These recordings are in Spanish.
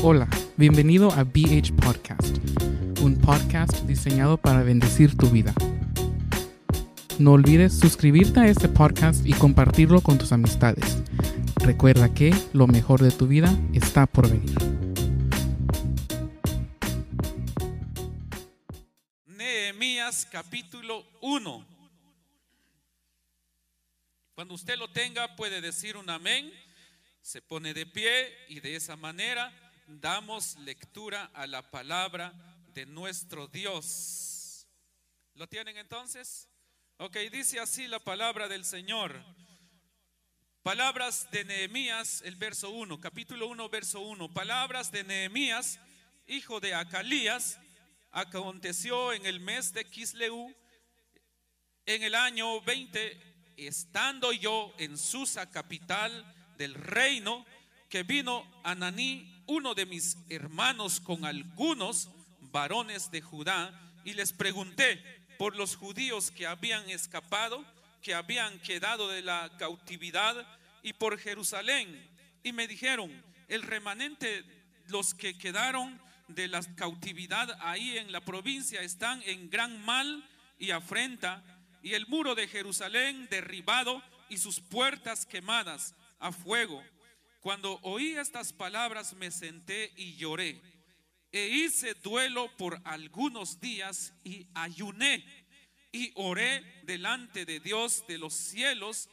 Hola, bienvenido a BH Podcast, un podcast diseñado para bendecir tu vida. No olvides suscribirte a este podcast y compartirlo con tus amistades. Recuerda que lo mejor de tu vida está por venir. Nehemías capítulo 1. Cuando usted lo tenga puede decir un amén, se pone de pie y de esa manera damos lectura a la palabra de nuestro Dios. ¿Lo tienen entonces? Ok, dice así la palabra del Señor. Palabras de Nehemías, el verso 1, capítulo 1, verso 1. Palabras de Nehemías, hijo de Acalías, aconteció en el mes de Kisleu, en el año 20, estando yo en Susa, capital del reino, que vino Ananí, uno de mis hermanos, con algunos varones de Judá, y les pregunté por los judíos que habían escapado, que habían quedado de la cautividad, y por Jerusalén. Y me dijeron, el remanente, los que quedaron de la cautividad ahí en la provincia, están en gran mal y afrenta, y el muro de Jerusalén derribado y sus puertas quemadas a fuego. Cuando oí estas palabras me senté y lloré. E hice duelo por algunos días y ayuné y oré delante de Dios de los cielos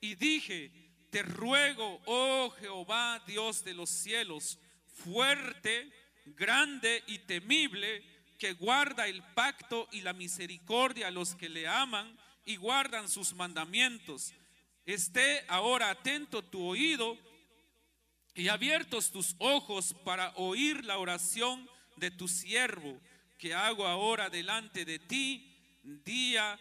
y dije, te ruego, oh Jehová, Dios de los cielos, fuerte, grande y temible, que guarda el pacto y la misericordia a los que le aman y guardan sus mandamientos. Esté ahora atento tu oído y abiertos tus ojos para oír la oración de tu siervo que hago ahora delante de ti día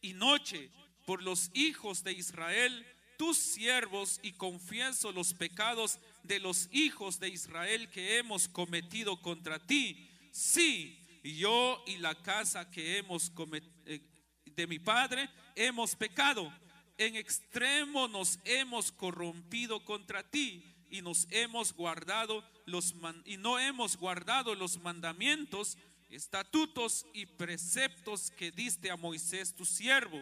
y noche por los hijos de Israel, tus siervos, y confieso los pecados de los hijos de Israel que hemos cometido contra ti. Sí, yo y la casa que hemos cometido de mi padre hemos pecado. En extremo nos hemos corrompido contra ti y nos hemos guardado los y no hemos guardado los mandamientos, estatutos y preceptos que diste a Moisés tu siervo.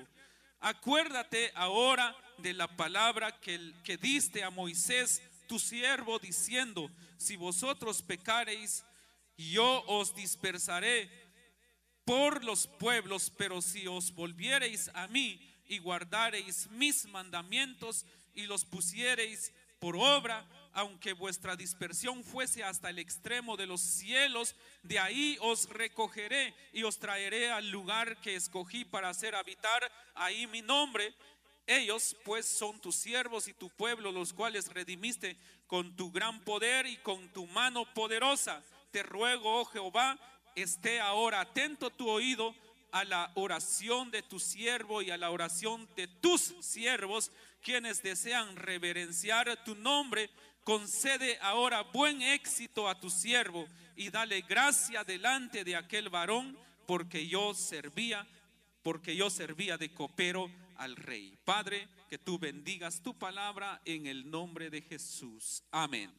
Acuérdate ahora de la palabra que, que diste a Moisés tu siervo diciendo, si vosotros pecareis, yo os dispersaré por los pueblos, pero si os volviereis a mí y guardareis mis mandamientos y los pusiereis por obra, aunque vuestra dispersión fuese hasta el extremo de los cielos, de ahí os recogeré y os traeré al lugar que escogí para hacer habitar ahí mi nombre. Ellos pues son tus siervos y tu pueblo, los cuales redimiste con tu gran poder y con tu mano poderosa. Te ruego, oh Jehová, esté ahora atento tu oído a la oración de tu siervo y a la oración de tus siervos, quienes desean reverenciar tu nombre. Concede ahora buen éxito a tu siervo y dale gracia delante de aquel varón, porque yo servía, porque yo servía de copero al rey. Padre, que tú bendigas tu palabra en el nombre de Jesús. Amén.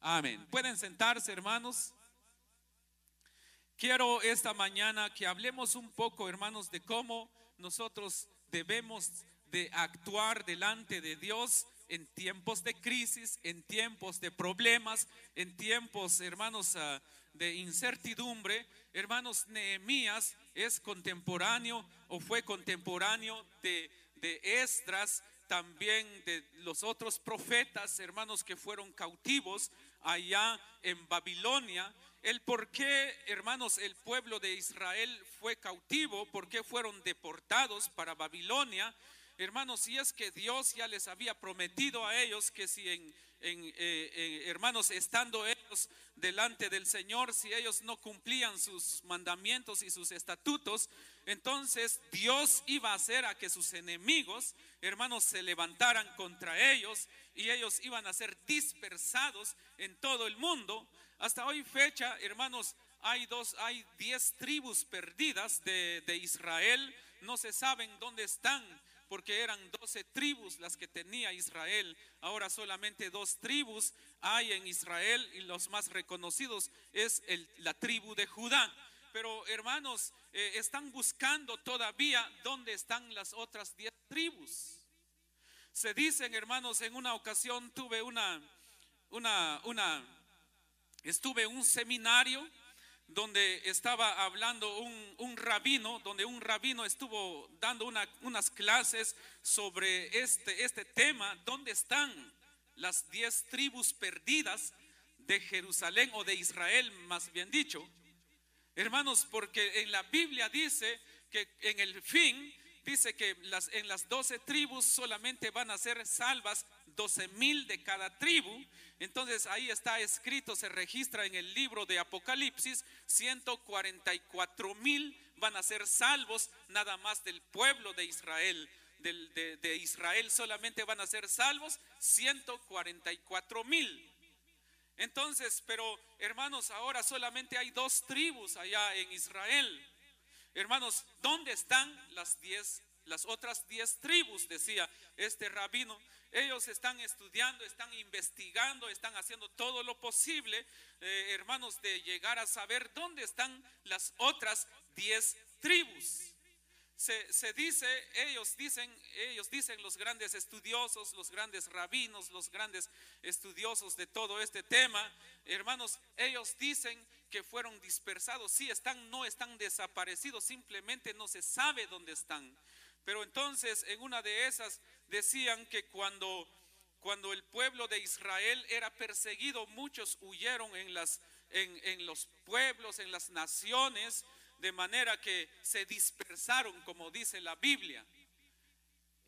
Amén. Pueden sentarse, hermanos. Quiero esta mañana que hablemos un poco, hermanos, de cómo nosotros debemos de actuar delante de Dios en tiempos de crisis, en tiempos de problemas, en tiempos, hermanos, ah, de incertidumbre. Hermanos, Nehemías es contemporáneo o fue contemporáneo de, de Esdras, también de los otros profetas, hermanos, que fueron cautivos allá en Babilonia el por qué, hermanos, el pueblo de Israel fue cautivo, por qué fueron deportados para Babilonia. Hermanos, si es que Dios ya les había prometido a ellos que si en, eh, eh, hermanos, estando ellos delante del Señor, si ellos no cumplían sus mandamientos y sus estatutos, entonces Dios iba a hacer a que sus enemigos, hermanos, se levantaran contra ellos y ellos iban a ser dispersados en todo el mundo. Hasta hoy fecha, hermanos, hay dos, hay diez tribus perdidas de, de Israel. No se saben dónde están porque eran doce tribus las que tenía Israel. Ahora solamente dos tribus hay en Israel y los más reconocidos es el, la tribu de Judá. Pero hermanos, eh, están buscando todavía dónde están las otras diez tribus. Se dicen, hermanos, en una ocasión tuve una, una, una estuve en un seminario donde estaba hablando un, rabino, donde un rabino estuvo dando unas clases sobre este, este tema, ¿dónde están las diez tribus perdidas de Jerusalén o de Israel, más bien dicho? Hermanos, porque en la Biblia dice que en el fin, dice que las, en las doce tribus solamente van a ser salvas doce mil de cada tribu entonces ahí está escrito, se registra en el libro de Apocalipsis, 144 mil van a ser salvos nada más del pueblo de Israel. de, Israel solamente van a ser salvos 144 mil. Entonces, pero hermanos, ahora solamente hay dos tribus allá en Israel. Hermanos, ¿dónde están las diez, las otras diez tribus? Decía este rabino. Ellos están estudiando, están investigando, están haciendo todo lo posible, eh, hermanos, de llegar a saber dónde están las otras diez tribus. Se, dice, ellos dicen, ellos dicen los grandes estudiosos, los grandes rabinos, los grandes estudiosos de todo este tema, hermanos, ellos dicen que fueron dispersados, sí están, no están desaparecidos, simplemente no se sabe dónde están. Pero entonces en una de esas decían que cuando, cuando el pueblo de Israel era perseguido, muchos huyeron en, las, en, los pueblos, en las naciones, de manera que se dispersaron, como dice la Biblia.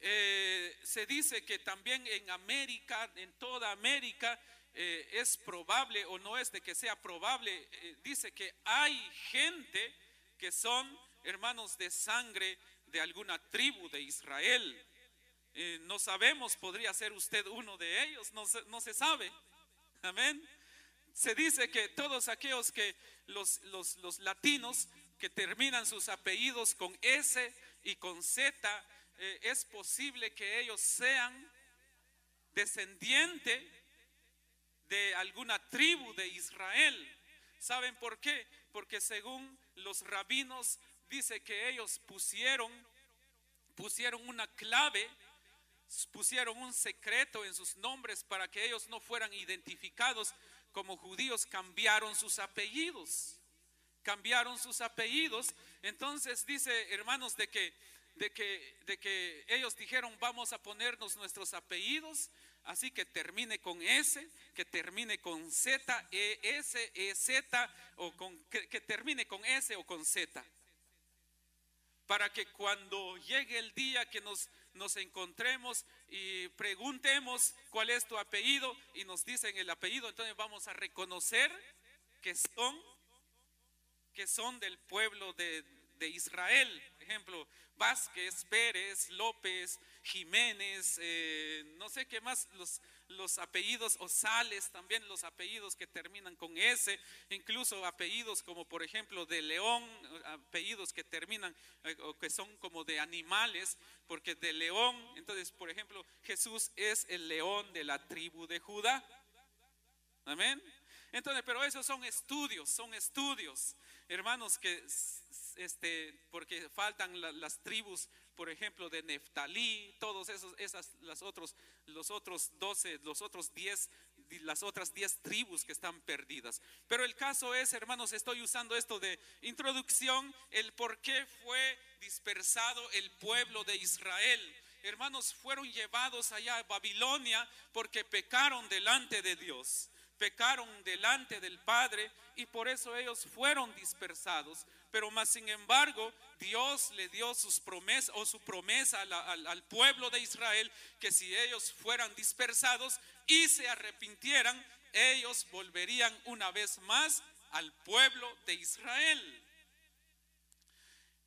Eh, se dice que también en América, en toda América, eh, es probable o no es de que sea probable, eh, dice que hay gente que son hermanos de sangre de alguna tribu de Israel. Eh, no sabemos, podría ser usted uno de ellos, no se, no se sabe. Amén. Se dice que todos aquellos que los, los, latinos que terminan sus apellidos con S y con Z, eh, es posible que ellos sean descendientes de alguna tribu de Israel. ¿Saben por qué? Porque según los rabinos dice que ellos pusieron pusieron una clave pusieron un secreto en sus nombres para que ellos no fueran identificados como judíos, cambiaron sus apellidos. Cambiaron sus apellidos. Entonces dice, hermanos, de que de que de que ellos dijeron, "Vamos a ponernos nuestros apellidos." así que termine con S, que termine con Z, E, S, E, Z, o con, que, que termine con S o con Z. Para que cuando llegue el día que nos, nos encontremos y preguntemos cuál es tu apellido y nos dicen el apellido, entonces vamos a reconocer que son, que son del pueblo de, de Israel. Ejemplo, Vázquez, Pérez, López, Jiménez, eh, no sé qué más, los, los apellidos, o Sales, también los apellidos que terminan con S, incluso apellidos como por ejemplo de León, apellidos que terminan eh, o que son como de animales, porque de León, entonces por ejemplo Jesús es el león de la tribu de Judá. Amén. Entonces, pero esos son estudios, son estudios, hermanos, que este, porque faltan las tribus, por ejemplo, de Neftalí, todos esos, esas, las otros, los otros 12, los otros 10, las otras 10 tribus que están perdidas. Pero el caso es, hermanos, estoy usando esto de introducción, el por qué fue dispersado el pueblo de Israel. Hermanos, fueron llevados allá a Babilonia porque pecaron delante de Dios pecaron delante del Padre y por eso ellos fueron dispersados. Pero más sin embargo, Dios le dio sus promesas o su promesa al, pueblo de Israel que si ellos fueran dispersados y se arrepintieran, ellos volverían una vez más al pueblo de Israel.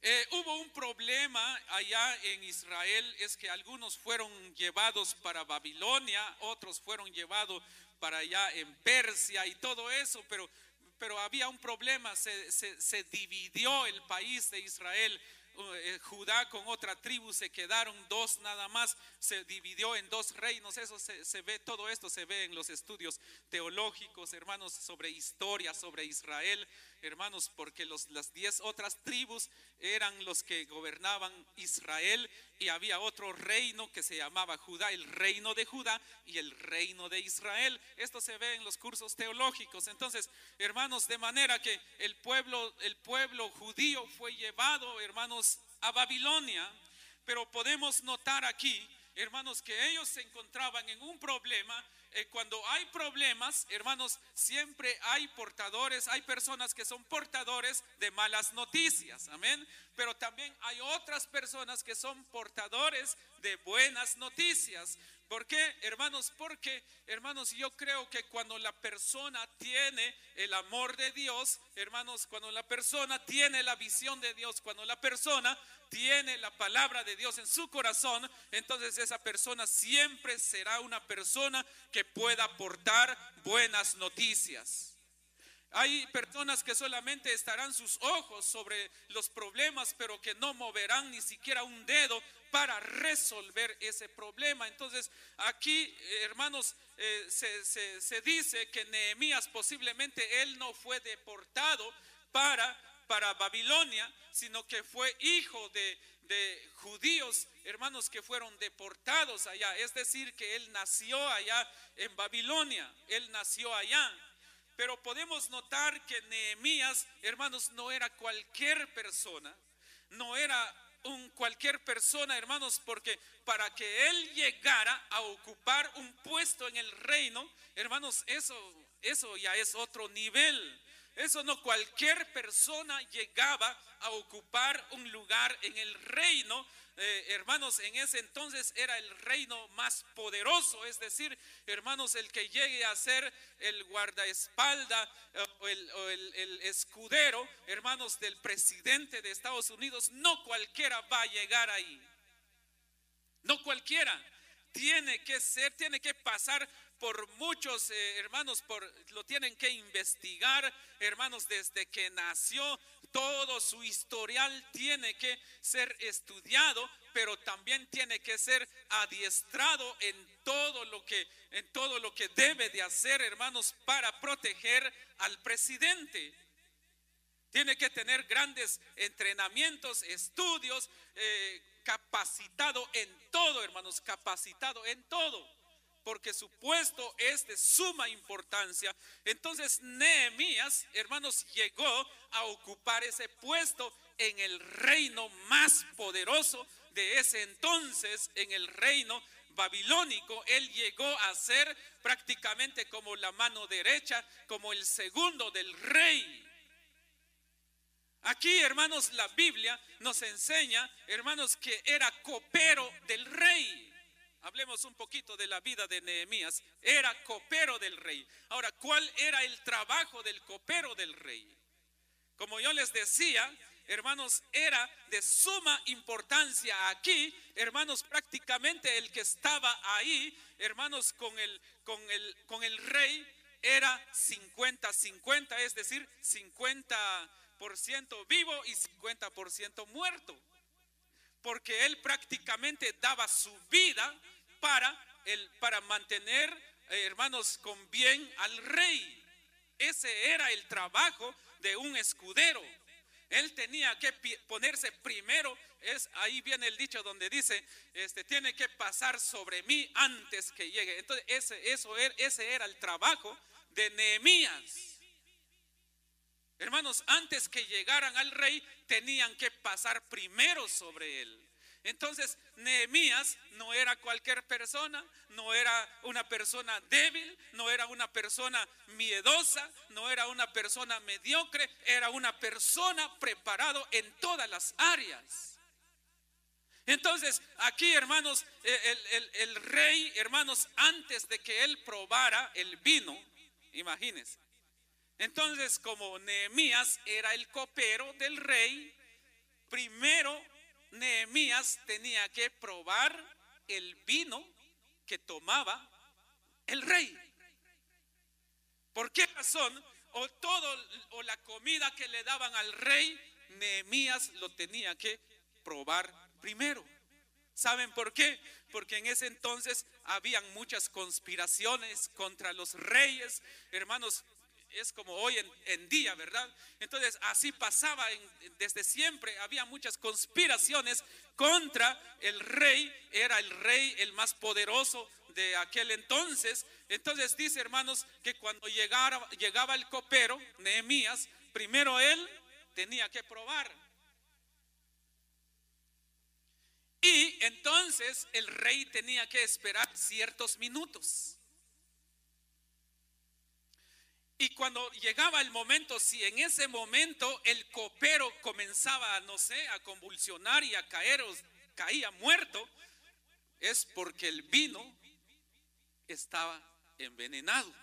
Eh, hubo un problema allá en Israel, es que algunos fueron llevados para Babilonia, otros fueron llevados para allá en Persia y todo eso, pero, pero había un problema, se, se, dividió el país de Israel. Eh, Judá con otra tribu se quedaron dos nada más, se dividió en dos reinos. Eso se, se, ve, todo esto se ve en los estudios teológicos, hermanos, sobre historia, sobre Israel hermanos, porque los, las diez otras tribus eran los que gobernaban Israel y había otro reino que se llamaba Judá, el reino de Judá y el reino de Israel. Esto se ve en los cursos teológicos. Entonces, hermanos, de manera que el pueblo, el pueblo judío fue llevado, hermanos, a Babilonia, pero podemos notar aquí, hermanos, que ellos se encontraban en un problema eh, cuando hay problemas, hermanos, siempre hay portadores, hay personas que son portadores de malas noticias, amén. Pero también hay otras personas que son portadores de buenas noticias. ¿Por qué, hermanos? Porque, hermanos, yo creo que cuando la persona tiene el amor de Dios, hermanos, cuando la persona tiene la visión de Dios, cuando la persona tiene la palabra de Dios en su corazón, entonces esa persona siempre será una persona que pueda aportar buenas noticias. Hay personas que solamente estarán sus ojos sobre los problemas, pero que no moverán ni siquiera un dedo para resolver ese problema. Entonces, aquí, hermanos, eh, se, se, dice que Nehemías posiblemente él no fue deportado para, para Babilonia, sino que fue hijo de, de judíos, hermanos, que fueron deportados allá. Es decir, que él nació allá en Babilonia, él nació allá. Pero podemos notar que Nehemías, hermanos, no era cualquier persona, no era un cualquier persona, hermanos, porque para que él llegara a ocupar un puesto en el reino, hermanos, eso eso ya es otro nivel. Eso no cualquier persona llegaba a ocupar un lugar en el reino. Eh, hermanos, en ese entonces era el reino más poderoso, es decir, hermanos, el que llegue a ser el guardaespalda eh, o, el, escudero, hermanos, del presidente de Estados Unidos, no cualquiera va a llegar ahí. No cualquiera. Tiene que ser, tiene que pasar por muchos eh, hermanos, por, lo tienen que investigar, hermanos, desde que nació, todo su historial tiene que ser estudiado, pero también tiene que ser adiestrado en todo lo que en todo lo que debe de hacer, hermanos, para proteger al presidente. Tiene que tener grandes entrenamientos, estudios, eh, capacitado en todo, hermanos, capacitado en todo porque su puesto es de suma importancia. Entonces Nehemías, hermanos, llegó a ocupar ese puesto en el reino más poderoso de ese entonces, en el reino babilónico, él llegó a ser prácticamente como la mano derecha, como el segundo del rey. Aquí, hermanos, la Biblia nos enseña, hermanos, que era copero del rey. Hablemos un poquito de la vida de Nehemías. Era copero del rey. Ahora, ¿cuál era el trabajo del copero del rey? Como yo les decía, hermanos, era de suma importancia aquí, hermanos, prácticamente el que estaba ahí, hermanos, con el, con el, con el rey era 50-50, es decir, 50% vivo y 50% muerto. Porque él prácticamente daba su vida para, el, para mantener, eh, hermanos, con bien al rey. Ese era el trabajo de un escudero. Él tenía que ponerse primero, es ahí viene el dicho donde dice, este tiene que pasar sobre mí antes que llegue. Entonces, ese, eso, er, ese era el trabajo de Nehemías. Hermanos, antes que llegaran al rey, tenían que pasar primero sobre él. Entonces, Nehemías no era cualquier persona, no era una persona débil, no era una persona miedosa, no era una persona mediocre, era una persona preparado en todas las áreas. Entonces, aquí, hermanos, el, el rey, hermanos, antes de que él probara el vino, imagínense. Entonces, como Nehemías era el copero del rey, primero Nehemías tenía que probar el vino que tomaba el rey. ¿Por qué razón? O todo o la comida que le daban al rey, Nehemías lo tenía que probar primero. ¿Saben por qué? Porque en ese entonces habían muchas conspiraciones contra los reyes. Hermanos, es como hoy en, día, ¿verdad? Entonces así pasaba desde siempre, había muchas conspiraciones contra el rey, era el rey el más poderoso de aquel entonces. Entonces dice, hermanos, que cuando llegaba el copero, Nehemías, primero él tenía que probar. Y entonces el rey tenía que esperar ciertos minutos. Y cuando llegaba el momento, si en ese momento el copero comenzaba, no sé, a convulsionar y a caer, o caía muerto, es porque el vino estaba envenenado.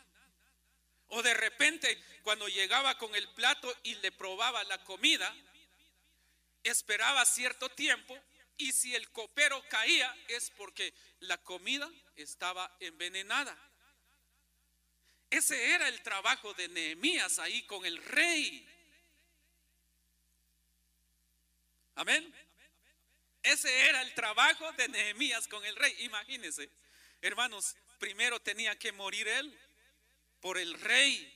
O de repente, cuando llegaba con el plato y le probaba la comida, esperaba cierto tiempo y si el copero caía es porque la comida estaba envenenada. Ese era el trabajo de Nehemías ahí con el rey. Amén. Ese era el trabajo de Nehemías con el rey. Imagínense, hermanos, primero tenía que morir él por el rey.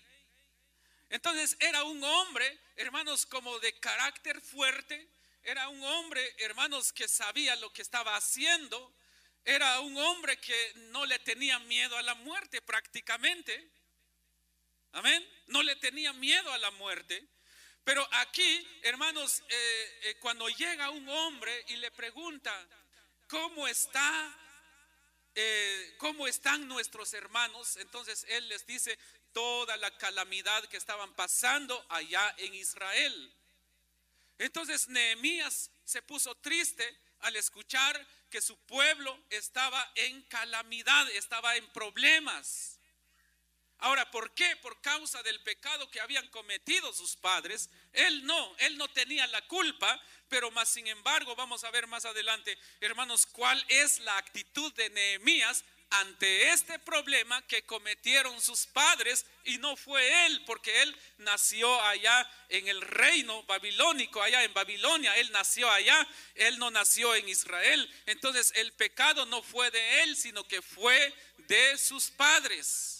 Entonces era un hombre, hermanos, como de carácter fuerte. Era un hombre, hermanos, que sabía lo que estaba haciendo. Era un hombre que no le tenía miedo a la muerte prácticamente. Amén. No le tenía miedo a la muerte. Pero aquí, hermanos, eh, eh, cuando llega un hombre y le pregunta, ¿cómo está? Eh, ¿Cómo están nuestros hermanos? Entonces él les dice toda la calamidad que estaban pasando allá en Israel. Entonces Nehemías se puso triste al escuchar que su pueblo estaba en calamidad, estaba en problemas. Ahora, ¿por qué? Por causa del pecado que habían cometido sus padres. Él no, él no tenía la culpa, pero más sin embargo, vamos a ver más adelante, hermanos, cuál es la actitud de Nehemías ante este problema que cometieron sus padres y no fue él, porque él nació allá en el reino babilónico, allá en Babilonia, él nació allá, él no nació en Israel. Entonces el pecado no fue de él, sino que fue de sus padres.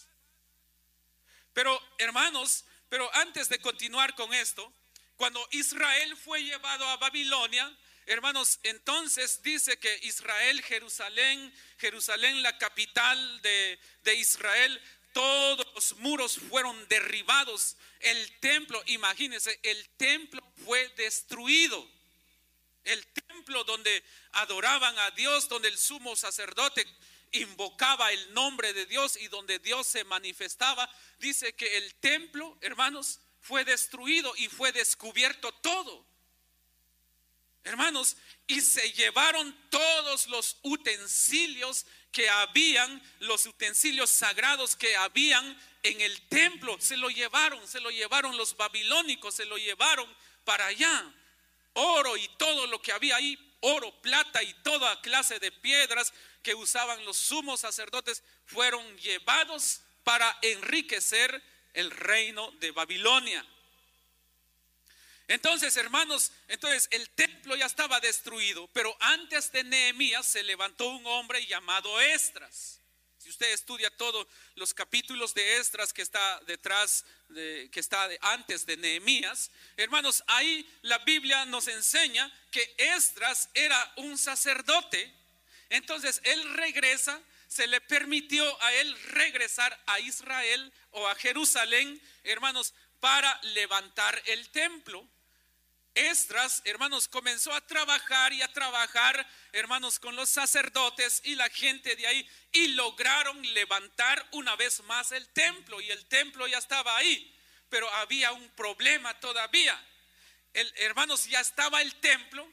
Pero hermanos, pero antes de continuar con esto, cuando Israel fue llevado a Babilonia, hermanos, entonces dice que Israel, Jerusalén, Jerusalén, la capital de, de Israel, todos los muros fueron derribados. El templo, imagínense, el templo fue destruido. El templo donde adoraban a Dios, donde el sumo sacerdote invocaba el nombre de Dios y donde Dios se manifestaba, dice que el templo, hermanos, fue destruido y fue descubierto todo. Hermanos, y se llevaron todos los utensilios que habían, los utensilios sagrados que habían en el templo, se lo llevaron, se lo llevaron los babilónicos, se lo llevaron para allá. Oro y todo lo que había ahí, oro, plata y toda clase de piedras que usaban los sumos sacerdotes, fueron llevados para enriquecer el reino de Babilonia. Entonces, hermanos, entonces el templo ya estaba destruido, pero antes de Nehemías se levantó un hombre llamado Estras. Si usted estudia todos los capítulos de Estras que está detrás, de, que está antes de Nehemías, hermanos, ahí la Biblia nos enseña que Estras era un sacerdote. Entonces él regresa, se le permitió a él regresar a Israel o a Jerusalén, hermanos, para levantar el templo. Estras, hermanos, comenzó a trabajar y a trabajar, hermanos, con los sacerdotes y la gente de ahí y lograron levantar una vez más el templo y el templo ya estaba ahí, pero había un problema todavía. El, hermanos, ya estaba el templo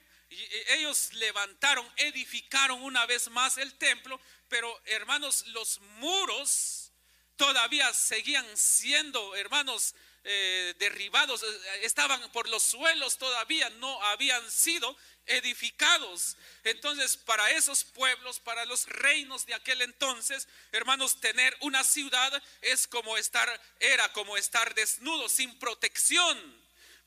ellos levantaron, edificaron una vez más el templo, pero hermanos, los muros todavía seguían siendo, hermanos, eh, derribados, eh, estaban por los suelos todavía, no habían sido edificados. Entonces, para esos pueblos, para los reinos de aquel entonces, hermanos, tener una ciudad es como estar, era como estar desnudo, sin protección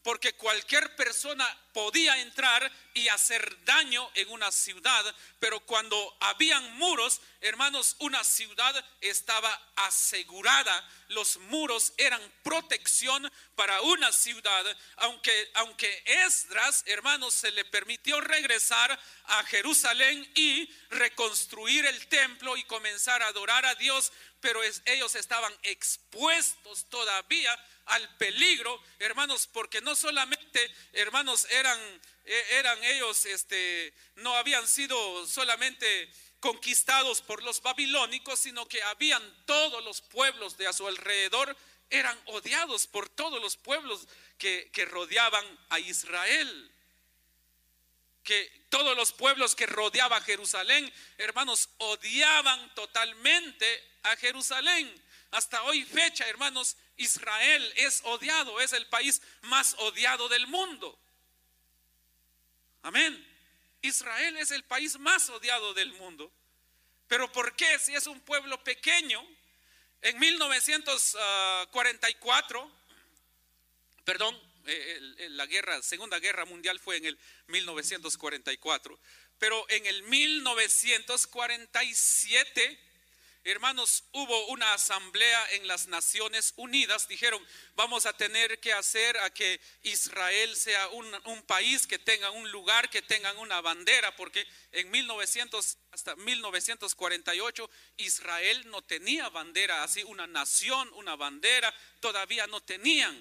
porque cualquier persona podía entrar y hacer daño en una ciudad, pero cuando habían muros, hermanos, una ciudad estaba asegurada. Los muros eran protección para una ciudad, aunque aunque Esdras, hermanos, se le permitió regresar a Jerusalén y reconstruir el templo y comenzar a adorar a Dios, pero ellos estaban expuestos todavía al peligro, hermanos, porque no solamente, hermanos, eran, eh, eran ellos, este, no habían sido solamente conquistados por los babilónicos, sino que habían todos los pueblos de a su alrededor, eran odiados por todos los pueblos que, que rodeaban a Israel que todos los pueblos que rodeaban Jerusalén, hermanos, odiaban totalmente a Jerusalén. Hasta hoy fecha, hermanos, Israel es odiado, es el país más odiado del mundo. Amén. Israel es el país más odiado del mundo. Pero ¿por qué si es un pueblo pequeño? En 1944, perdón, eh, la guerra, Segunda Guerra Mundial fue en el 1944, pero en el 1947 Hermanos, hubo una asamblea en las Naciones Unidas. Dijeron, vamos a tener que hacer a que Israel sea un, país que tenga un lugar, que tengan una bandera, porque en 1900 hasta 1948 Israel no tenía bandera, así una nación, una bandera, todavía no tenían.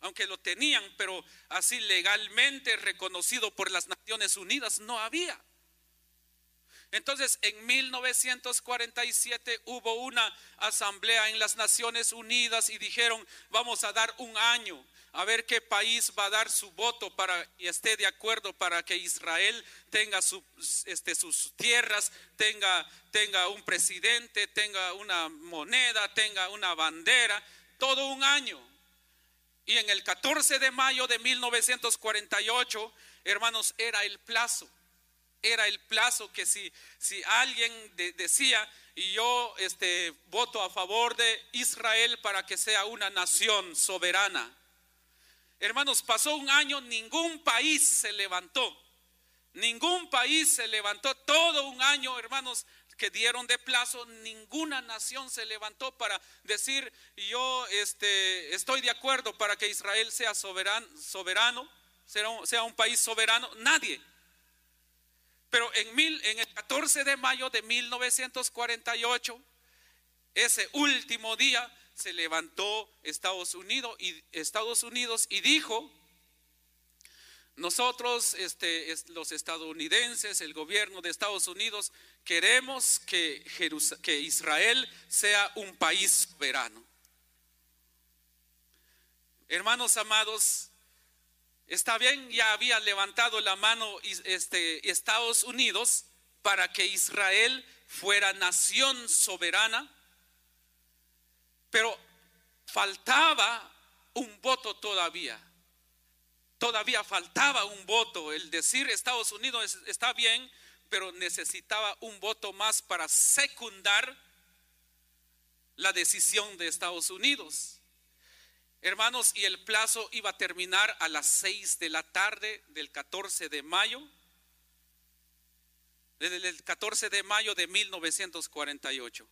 Aunque lo tenían, pero así legalmente reconocido por las Naciones Unidas no había. Entonces, en 1947 hubo una asamblea en las Naciones Unidas y dijeron, vamos a dar un año a ver qué país va a dar su voto para y esté de acuerdo para que Israel tenga este, sus tierras, tenga, tenga un presidente, tenga una moneda, tenga una bandera, todo un año. Y en el 14 de mayo de 1948, hermanos, era el plazo era el plazo que si, si alguien decía, y yo este, voto a favor de Israel para que sea una nación soberana. Hermanos, pasó un año, ningún país se levantó. Ningún país se levantó todo un año, hermanos, que dieron de plazo, ninguna nación se levantó para decir, yo este, estoy de acuerdo para que Israel sea soberano, soberano sea un país soberano. Nadie. Pero en, el 14 de mayo de 1948, ese último día, se levantó Estados Unidos y, Estados Unidos y dijo, Nosotros, este, es- los estadounidenses, el gobierno de Estados Unidos, queremos que, que Israel sea un país soberano. Hermanos amados, está bien, ya había levantado la mano este, Estados Unidos para que Israel fuera nación soberana, pero faltaba un voto todavía. Todavía faltaba un voto. El decir Estados Unidos es- está bien, pero necesitaba un voto más para secundar la decisión de Estados Unidos. Hermanos, y el plazo iba a terminar a las 6 de la tarde del 14 de mayo, desde el 14 de mayo de 1948.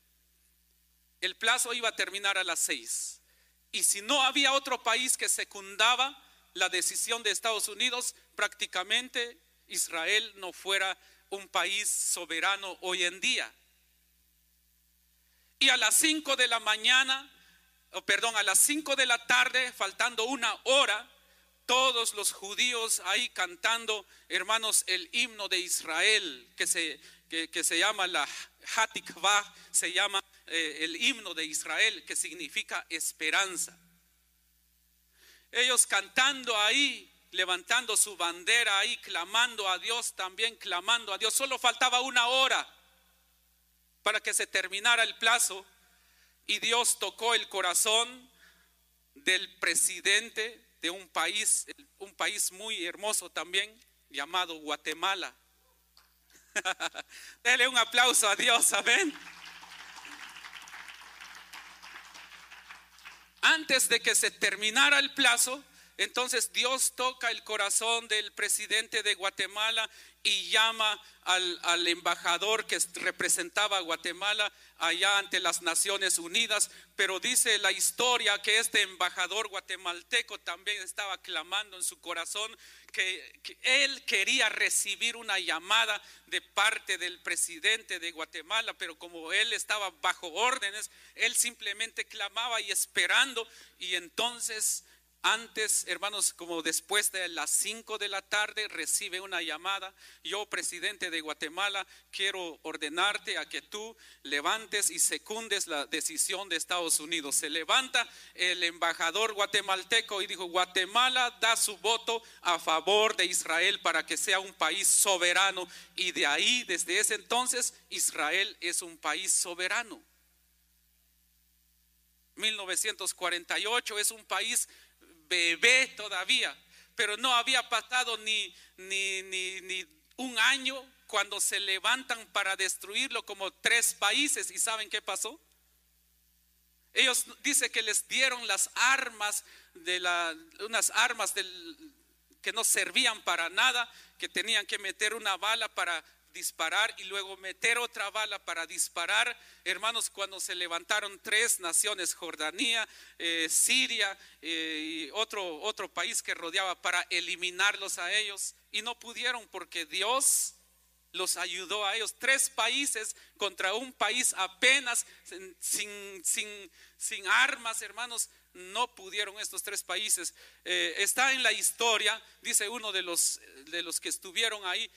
El plazo iba a terminar a las 6. Y si no había otro país que secundaba la decisión de Estados Unidos, prácticamente Israel no fuera un país soberano hoy en día. Y a las 5 de la mañana, perdón, a las 5 de la tarde, faltando una hora, todos los judíos ahí cantando, hermanos, el himno de Israel, que se, que se llama la Hatikvah, se llama eh, el himno de Israel, que significa esperanza. Ellos cantando ahí, levantando su bandera ahí, clamando a Dios, también clamando a Dios. Solo faltaba una hora para que se terminara el plazo y Dios tocó el corazón del presidente de un país, un país muy hermoso también, llamado Guatemala. Dele un aplauso a Dios, amén. Antes de que se terminara el plazo, entonces Dios toca el corazón del presidente de Guatemala y llama al, embajador que representaba a Guatemala allá ante las Naciones Unidas, pero dice la historia que este embajador guatemalteco también estaba clamando en su corazón que él quería recibir una llamada de parte del presidente de Guatemala, pero como él estaba bajo órdenes, él simplemente clamaba y esperando y entonces antes, hermanos, como después de las 5 de la tarde recibe una llamada. Yo, presidente de Guatemala, quiero ordenarte a que tú levantes y secundes la decisión de Estados Unidos. Se levanta el embajador guatemalteco y dijo, Guatemala da su voto a favor de Israel para que sea un país soberano. Y de ahí, desde ese entonces, Israel es un país soberano. 1948 es un país bebé todavía, pero no había pasado ni, ni, ni, ni, un año cuando se levantan para destruirlo como tres países. ¿Y saben qué pasó? Ellos dice que les dieron las armas de la, unas armas del, que no servían para nada, que tenían que meter una bala para disparar y luego meter otra bala para disparar. Hermanos, cuando se levantaron tres naciones, Jordania, eh, Siria eh, y otro, otro país que rodeaba para eliminarlos a ellos, y no pudieron porque Dios los ayudó a ellos. Tres países contra un país apenas sin, sin, sin armas, hermanos. No pudieron estos tres países. Eh, está en la historia, dice uno de los, de los que estuvieron ahí,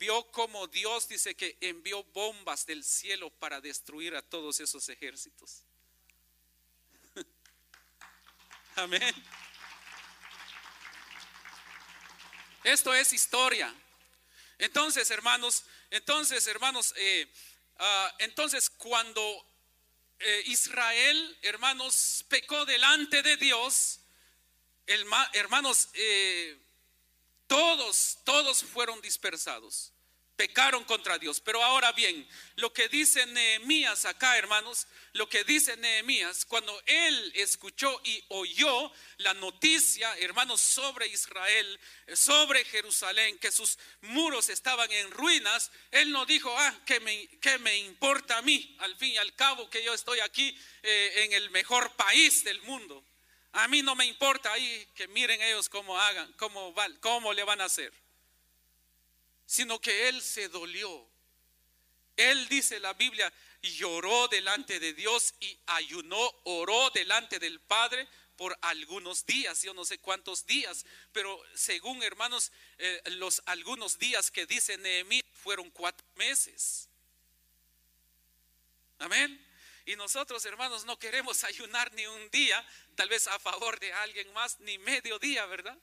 vio como Dios dice que envió bombas del cielo para destruir a todos esos ejércitos. Amén. Esto es historia. Entonces, hermanos, entonces, hermanos, eh, uh, entonces cuando eh, Israel, hermanos, pecó delante de Dios, el, hermanos, eh, todos, todos fueron dispersados. Pecaron contra Dios. Pero ahora bien, lo que dice Nehemías acá, hermanos, lo que dice Nehemías, cuando él escuchó y oyó la noticia, hermanos, sobre Israel, sobre Jerusalén, que sus muros estaban en ruinas, él no dijo, ah, ¿qué me, qué me importa a mí? Al fin y al cabo que yo estoy aquí eh, en el mejor país del mundo. A mí no me importa ahí que miren ellos cómo hagan, cómo, van, cómo le van a hacer. Sino que él se dolió. Él dice la Biblia, lloró delante de Dios y ayunó, oró delante del Padre por algunos días, yo no sé cuántos días, pero según hermanos, eh, los algunos días que dice Nehemías fueron cuatro meses. Amén. Y nosotros, hermanos, no queremos ayunar ni un día, tal vez a favor de alguien más, ni medio día, ¿verdad?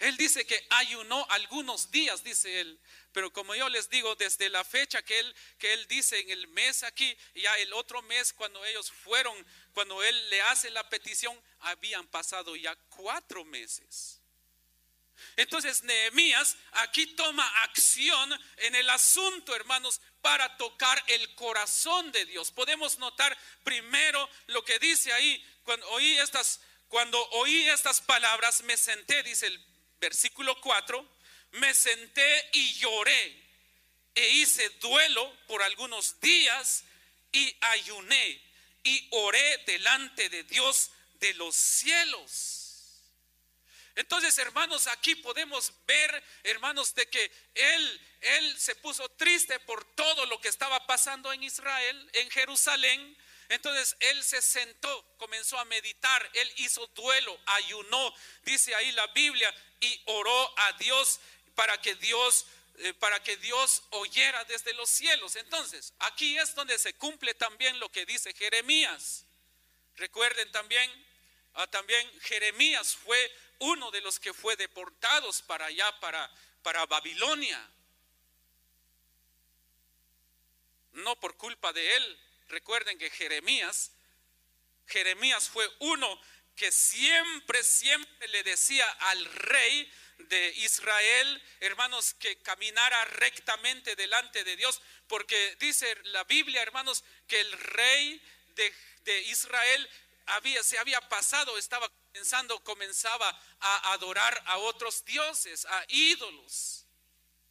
Él dice que ayunó algunos días, dice él. Pero como yo les digo, desde la fecha que él, que él dice en el mes aquí, ya el otro mes cuando ellos fueron, cuando él le hace la petición, habían pasado ya cuatro meses. Entonces Nehemías aquí toma acción en el asunto, hermanos, para tocar el corazón de Dios. Podemos notar primero lo que dice ahí, cuando oí estas, cuando oí estas palabras, me senté, dice el versículo 4, me senté y lloré e hice duelo por algunos días y ayuné y oré delante de Dios de los cielos. Entonces, hermanos, aquí podemos ver, hermanos, de que él, él se puso triste por todo lo que estaba pasando en Israel, en Jerusalén. Entonces él se sentó, comenzó a meditar, él hizo duelo, ayunó, dice ahí la Biblia, y oró a Dios para que Dios eh, para que Dios oyera desde los cielos. Entonces, aquí es donde se cumple también lo que dice Jeremías. Recuerden también, ah, también Jeremías fue uno de los que fue deportados para allá, para, para Babilonia. No por culpa de él. Recuerden que Jeremías, Jeremías fue uno que siempre, siempre le decía al rey de Israel, hermanos, que caminara rectamente delante de Dios, porque dice la Biblia, hermanos, que el rey de, de Israel había, se había pasado, estaba comenzando, comenzaba a adorar a otros dioses, a ídolos,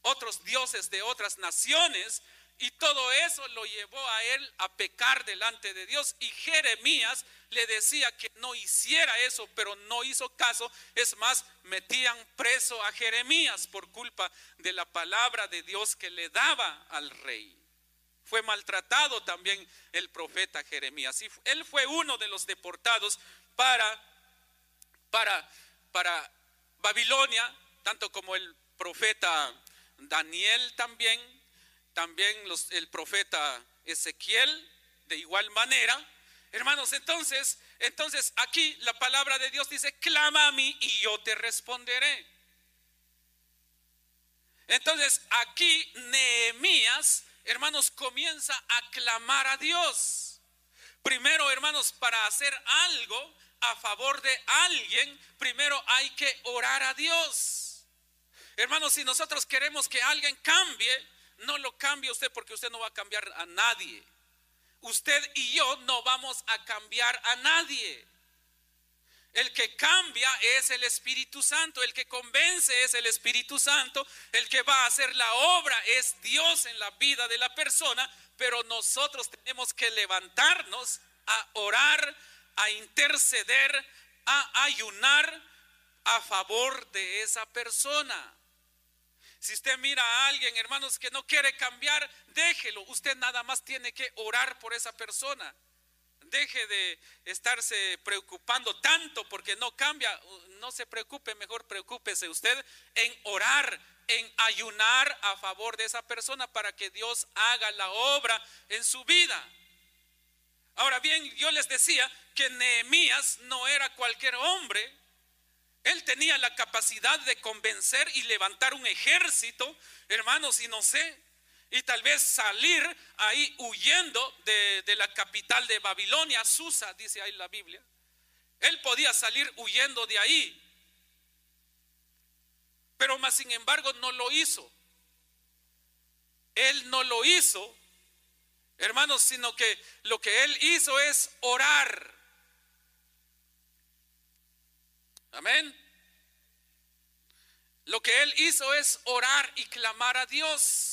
otros dioses de otras naciones. Y todo eso lo llevó a él a pecar delante de Dios. Y Jeremías le decía que no hiciera eso, pero no hizo caso. Es más, metían preso a Jeremías por culpa de la palabra de Dios que le daba al rey. Fue maltratado también el profeta Jeremías. Él fue uno de los deportados para para, para Babilonia, tanto como el profeta Daniel también, también el profeta Ezequiel, de igual manera. Hermanos, entonces, entonces aquí la palabra de Dios dice, clama a mí y yo te responderé. Entonces aquí Nehemías, hermanos, comienza a clamar a Dios. Primero, hermanos, para hacer algo, a favor de alguien, primero hay que orar a Dios. Hermanos, si nosotros queremos que alguien cambie, no lo cambie usted porque usted no va a cambiar a nadie. Usted y yo no vamos a cambiar a nadie. El que cambia es el Espíritu Santo, el que convence es el Espíritu Santo, el que va a hacer la obra es Dios en la vida de la persona, pero nosotros tenemos que levantarnos a orar a interceder, a ayunar a favor de esa persona. Si usted mira a alguien, hermanos, que no quiere cambiar, déjelo. Usted nada más tiene que orar por esa persona. Deje de estarse preocupando tanto porque no cambia. No se preocupe, mejor preocúpese usted en orar, en ayunar a favor de esa persona para que Dios haga la obra en su vida. Ahora bien, yo les decía que Nehemías no era cualquier hombre. Él tenía la capacidad de convencer y levantar un ejército, hermanos, y no sé, y tal vez salir ahí huyendo de, de, la capital de Babilonia, Susa, dice ahí la Biblia. Él podía salir huyendo de ahí, pero más sin embargo no lo hizo. Él no lo hizo hermanos, sino que lo que él hizo es orar. Amén. Lo que él hizo es orar y clamar a Dios.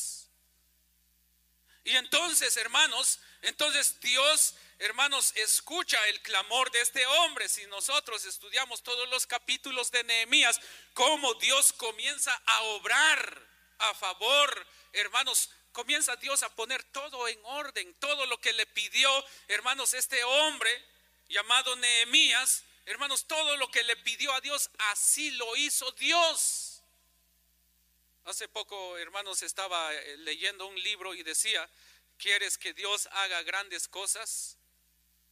Y entonces, hermanos, entonces Dios, hermanos, escucha el clamor de este hombre. Si nosotros estudiamos todos los capítulos de Nehemías, cómo Dios comienza a obrar a favor, hermanos, comienza Dios a poner todo en orden, todo lo que le pidió, hermanos, este hombre llamado Nehemías, Hermanos, todo lo que le pidió a Dios, así lo hizo Dios. Hace poco, hermanos, estaba eh, leyendo un libro y decía, ¿quieres que Dios haga grandes cosas?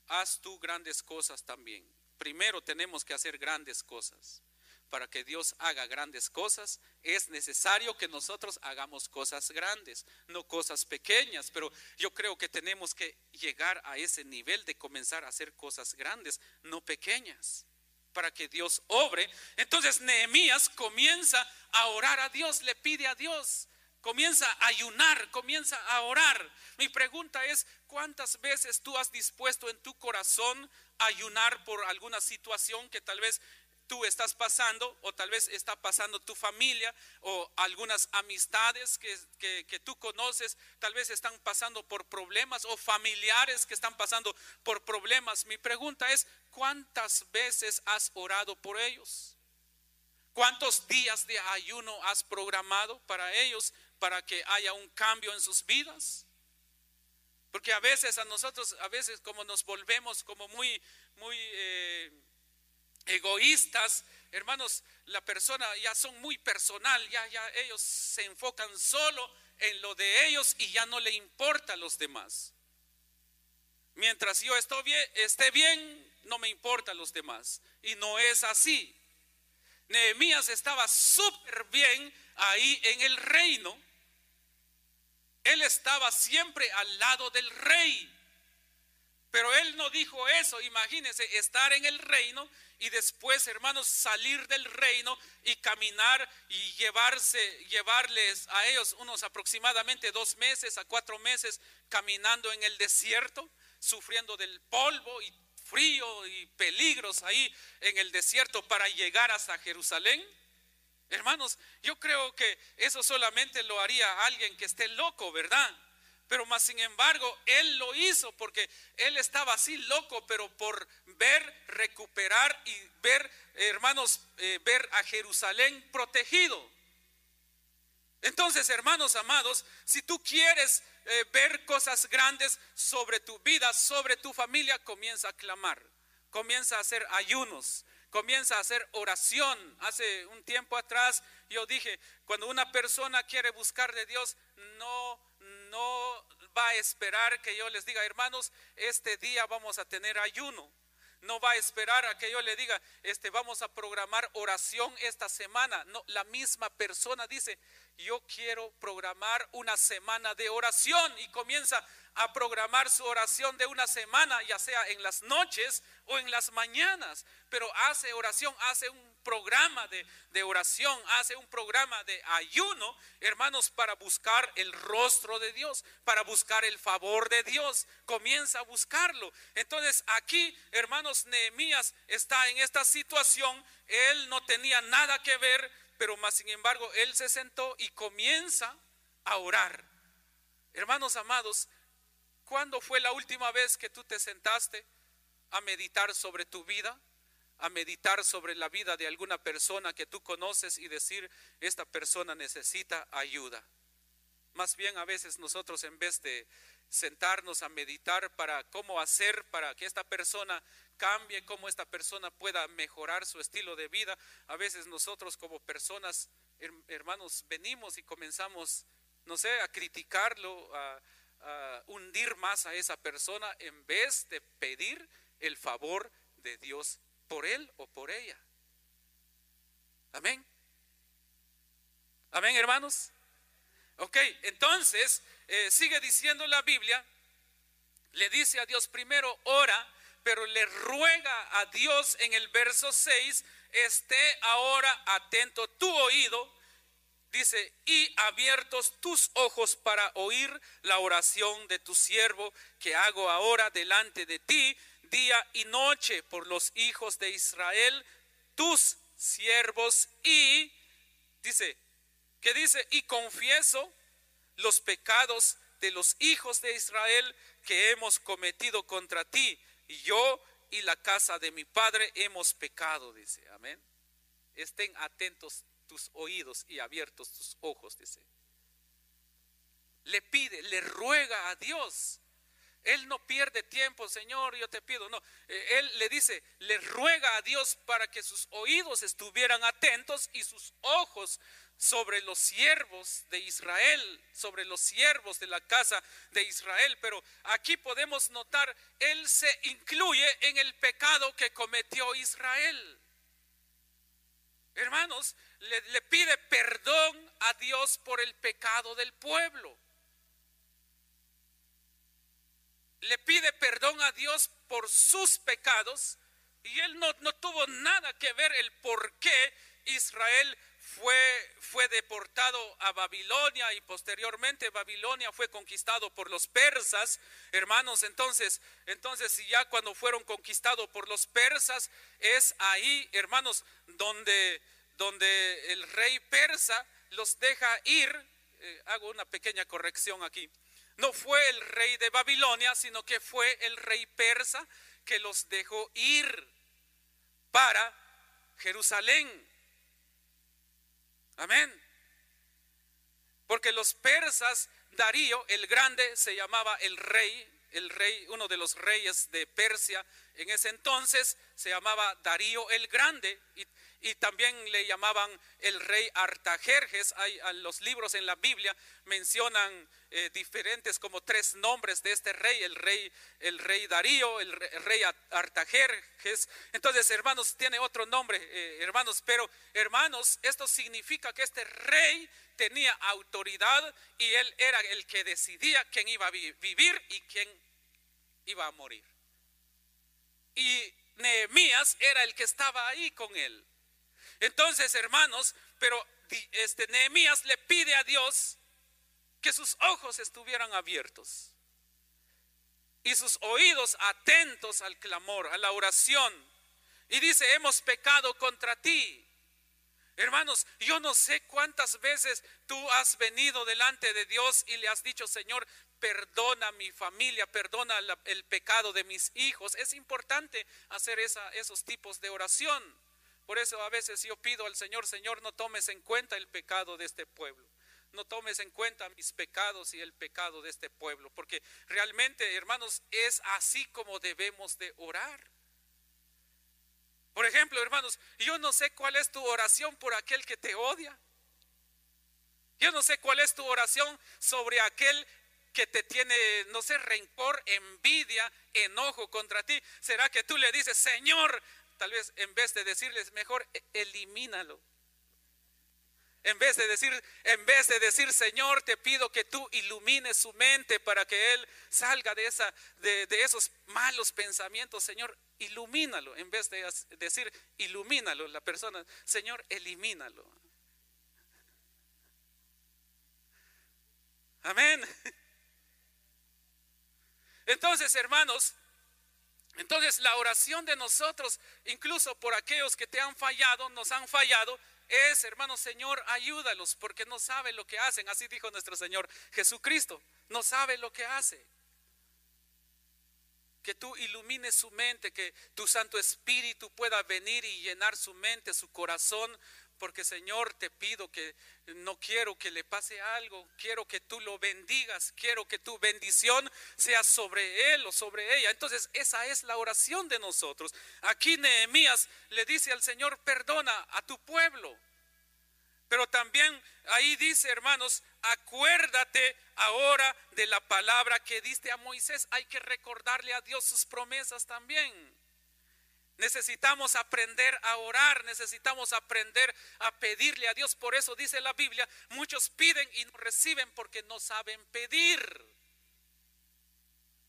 Haz tú grandes cosas también. Primero tenemos que hacer grandes cosas para que Dios haga grandes cosas, es necesario que nosotros hagamos cosas grandes, no cosas pequeñas, pero yo creo que tenemos que llegar a ese nivel de comenzar a hacer cosas grandes, no pequeñas, para que Dios obre. Entonces Nehemías comienza a orar a Dios, le pide a Dios, comienza a ayunar, comienza a orar. Mi pregunta es, ¿cuántas veces tú has dispuesto en tu corazón a ayunar por alguna situación que tal vez tú estás pasando o tal vez está pasando tu familia o algunas amistades que, que, tú conoces, tal vez están pasando por problemas o familiares que están pasando por problemas. Mi pregunta es, ¿cuántas veces has orado por ellos? ¿Cuántos días de ayuno has programado para ellos para que haya un cambio en sus vidas? Porque a veces a nosotros, a veces como nos volvemos como muy, muy... Eh, egoístas, hermanos, la persona ya son muy personal, ya, ya ellos se enfocan solo en lo de ellos y ya no le importa a los demás. Mientras yo estoy bien, esté bien, no me importa a los demás. Y no es así. Nehemías estaba súper bien ahí en el reino. Él estaba siempre al lado del rey. Pero él no dijo eso, imagínense, estar en el reino y después, hermanos, salir del reino y caminar y llevarse, llevarles a ellos unos aproximadamente dos meses a cuatro meses caminando en el desierto, sufriendo del polvo y frío y peligros ahí en el desierto para llegar hasta Jerusalén. Hermanos, yo creo que eso solamente lo haría alguien que esté loco, ¿verdad? Pero más sin embargo, él lo hizo porque él estaba así loco, pero por ver, recuperar y ver, hermanos, eh, ver a Jerusalén protegido. Entonces, hermanos amados, si tú quieres eh, ver cosas grandes sobre tu vida, sobre tu familia, comienza a clamar, comienza a hacer ayunos, comienza a hacer oración. Hace un tiempo atrás yo dije, cuando una persona quiere buscar de Dios, no no va a esperar que yo les diga, hermanos, este día vamos a tener ayuno. No va a esperar a que yo le diga, este vamos a programar oración esta semana. No, la misma persona dice, yo quiero programar una semana de oración y comienza a programar su oración de una semana, ya sea en las noches o en las mañanas, pero hace oración, hace un programa de, de, oración, hace un programa de ayuno, hermanos, para buscar el rostro de Dios, para buscar el favor de Dios. Comienza a buscarlo. Entonces aquí, hermanos, Nehemías está en esta situación, él no tenía nada que ver, pero más sin embargo, él se sentó y comienza a orar. Hermanos amados, ¿cuándo fue la última vez que tú te sentaste a meditar sobre tu vida? a meditar sobre la vida de alguna persona que tú conoces y decir, esta persona necesita ayuda. Más bien a veces nosotros en vez de sentarnos a meditar para cómo hacer para que esta persona cambie, cómo esta persona pueda mejorar su estilo de vida, a veces nosotros como personas, hermanos, venimos y comenzamos, no sé, a criticarlo, a, hundir más a esa persona en vez de pedir el favor de Dios por él o por ella. Amén. Amén, hermanos. Ok, entonces eh, sigue diciendo la Biblia, le dice a Dios primero, ora, pero le ruega a Dios en el verso 6, esté ahora atento tu oído, dice, y abiertos tus ojos para oír la oración de tu siervo que hago ahora delante de ti, día y noche por los hijos de Israel, tus siervos, y dice, que dice, y confieso los pecados de los hijos de Israel que hemos cometido contra ti. Y yo y la casa de mi padre hemos pecado, dice. Amén. Estén atentos tus oídos y abiertos tus ojos, dice. Le pide, le ruega a Dios Él no pierde tiempo, Señor, yo te pido. No, eh, él le dice, le ruega a Dios para que sus oídos estuvieran atentos y sus ojos sobre los siervos de Israel, sobre los siervos de la casa de Israel. Pero aquí podemos notar, Él se incluye en el pecado que cometió Israel. Hermanos, le, pide perdón a Dios por el pecado del pueblo. le pide perdón a Dios por sus pecados y él no, tuvo nada que ver el por qué Israel fue, deportado a Babilonia y posteriormente Babilonia fue conquistado por los persas, hermanos. Entonces, entonces ya cuando fueron conquistados por los persas, es ahí, hermanos, donde, donde el rey persa los deja ir. Eh, hago una pequeña corrección aquí no fue el rey de Babilonia, sino que fue el rey persa que los dejó ir para Jerusalén. Amén. Porque los persas, Darío el grande se llamaba el rey, el rey, uno de los reyes de Persia en ese entonces se llamaba Darío el grande y y también le llamaban el rey Artajerjes. Hay, los libros en la Biblia mencionan eh, diferentes como tres nombres de este rey, el rey, el rey Darío, el rey, Artajerjes. Entonces, hermanos, tiene otro nombre, eh, hermanos, pero hermanos, esto significa que este rey tenía autoridad y él era el que decidía quién iba a vivir y quién iba a morir. Y Nehemías era el que estaba ahí con él. Entonces, hermanos, pero este Nehemías le pide a Dios que sus ojos estuvieran abiertos y sus oídos atentos al clamor, a la oración. Y dice, hemos pecado contra ti. Hermanos, yo no sé cuántas veces tú has venido delante de Dios y le has dicho, Señor, perdona mi familia, perdona el pecado de mis hijos. Es importante hacer esos tipos de oración. Por eso a veces yo pido al Señor, Señor, no tomes en cuenta el pecado de este pueblo. No tomes en cuenta mis pecados y el pecado de este pueblo. Porque realmente, hermanos, es así como debemos de orar. Por ejemplo, hermanos, yo no sé cuál es tu oración por aquel que te odia. Yo no sé cuál es tu oración sobre aquel que te tiene, no sé, rencor, envidia, enojo contra ti. ¿Será que tú le dices, Señor, tal vez en vez de decirles mejor, e-, elimínalo. En vez de decir, en vez de decir, Señor, te pido que tú ilumines su mente para que él salga de esa, de, de esos malos pensamientos, Señor, ilumínalo. En vez de decir, ilumínalo, la persona, Señor, elimínalo. Amén. Entonces, hermanos, entonces la oración de nosotros, incluso por aquellos que te han fallado, nos han fallado, es, hermano Señor, ayúdalos porque no sabe lo que hacen. Así dijo nuestro Señor Jesucristo, no sabe lo que hace. Que tú ilumines su mente, que tu Santo Espíritu pueda venir y llenar su mente, su corazón, porque Señor te pido que no quiero que le pase algo, quiero que tú lo bendigas, quiero que tu bendición sea sobre él o sobre ella. Entonces esa es la oración de nosotros. Aquí Nehemías le dice al Señor, perdona a tu pueblo. Pero también ahí dice, hermanos, acuérdate ahora de la palabra que diste a Moisés. Hay que recordarle a Dios sus promesas también. Necesitamos aprender a orar, necesitamos aprender a pedirle a Dios. Por eso dice la Biblia, muchos piden y no reciben porque no saben pedir.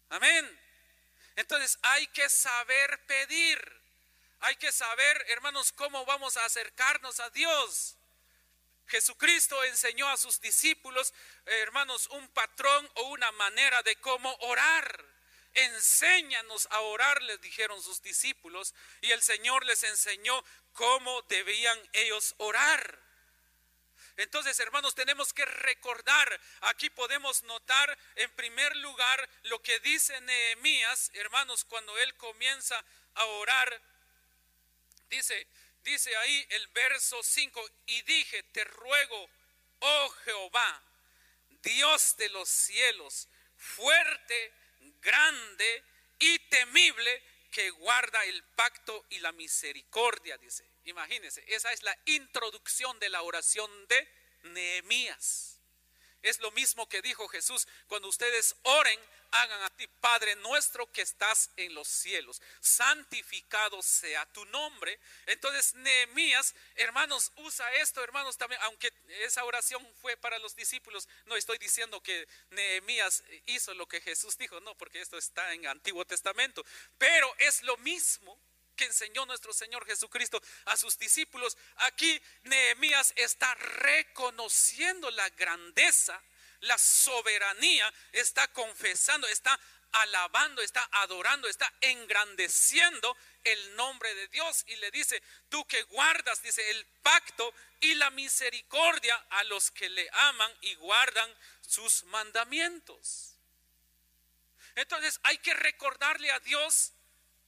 Amén. Entonces hay que saber pedir. Hay que saber, hermanos, cómo vamos a acercarnos a Dios. Jesucristo enseñó a sus discípulos, hermanos, un patrón o una manera de cómo orar. Enséñanos a orar, les dijeron sus discípulos, y el Señor les enseñó cómo debían ellos orar. Entonces, hermanos, tenemos que recordar, aquí podemos notar en primer lugar lo que dice Nehemías, hermanos, cuando él comienza a orar. Dice, dice ahí el verso 5, y dije, te ruego, oh Jehová, Dios de los cielos, fuerte grande y temible que guarda el pacto y la misericordia, dice. Imagínense, esa es la introducción de la oración de Nehemías. Es lo mismo que dijo Jesús, cuando ustedes oren, hagan a ti, Padre nuestro que estás en los cielos, santificado sea tu nombre. Entonces, Nehemías, hermanos, usa esto, hermanos, también, aunque esa oración fue para los discípulos, no estoy diciendo que Nehemías hizo lo que Jesús dijo, no, porque esto está en Antiguo Testamento, pero es lo mismo que enseñó nuestro Señor Jesucristo a sus discípulos. Aquí Nehemías está reconociendo la grandeza, la soberanía, está confesando, está alabando, está adorando, está engrandeciendo el nombre de Dios y le dice, tú que guardas, dice, el pacto y la misericordia a los que le aman y guardan sus mandamientos. Entonces hay que recordarle a Dios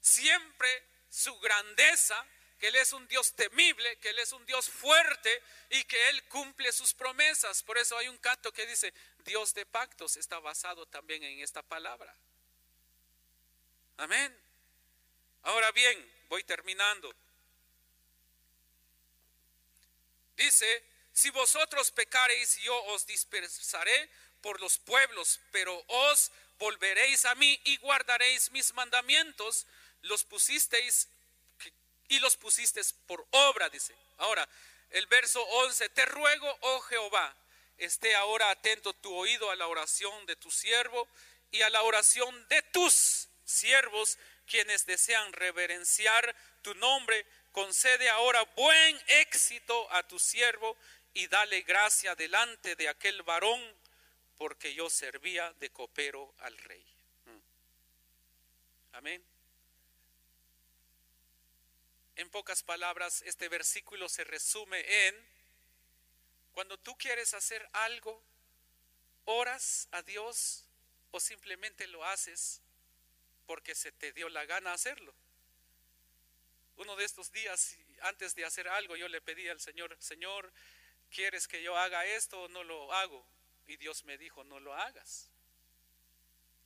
siempre su grandeza, que Él es un Dios temible, que Él es un Dios fuerte y que Él cumple sus promesas. Por eso hay un canto que dice, Dios de pactos está basado también en esta palabra. Amén. Ahora bien, voy terminando. Dice, si vosotros pecareis, yo os dispersaré por los pueblos, pero os volveréis a mí y guardaréis mis mandamientos, los pusisteis y los pusisteis por obra, dice. Ahora, el verso 11, te ruego, oh Jehová, esté ahora atento tu oído a la oración de tu siervo y a la oración de tus siervos, quienes desean reverenciar tu nombre. Concede ahora buen éxito a tu siervo y dale gracia delante de aquel varón, porque yo servía de copero al rey. Mm. Amén. En pocas palabras, este versículo se resume en, cuando tú quieres hacer algo, oras a Dios o simplemente lo haces porque se te dio la gana hacerlo. Uno de estos días, antes de hacer algo, yo le pedí al Señor, Señor, ¿quieres que yo haga esto o no lo hago? Y Dios me dijo, no lo hagas.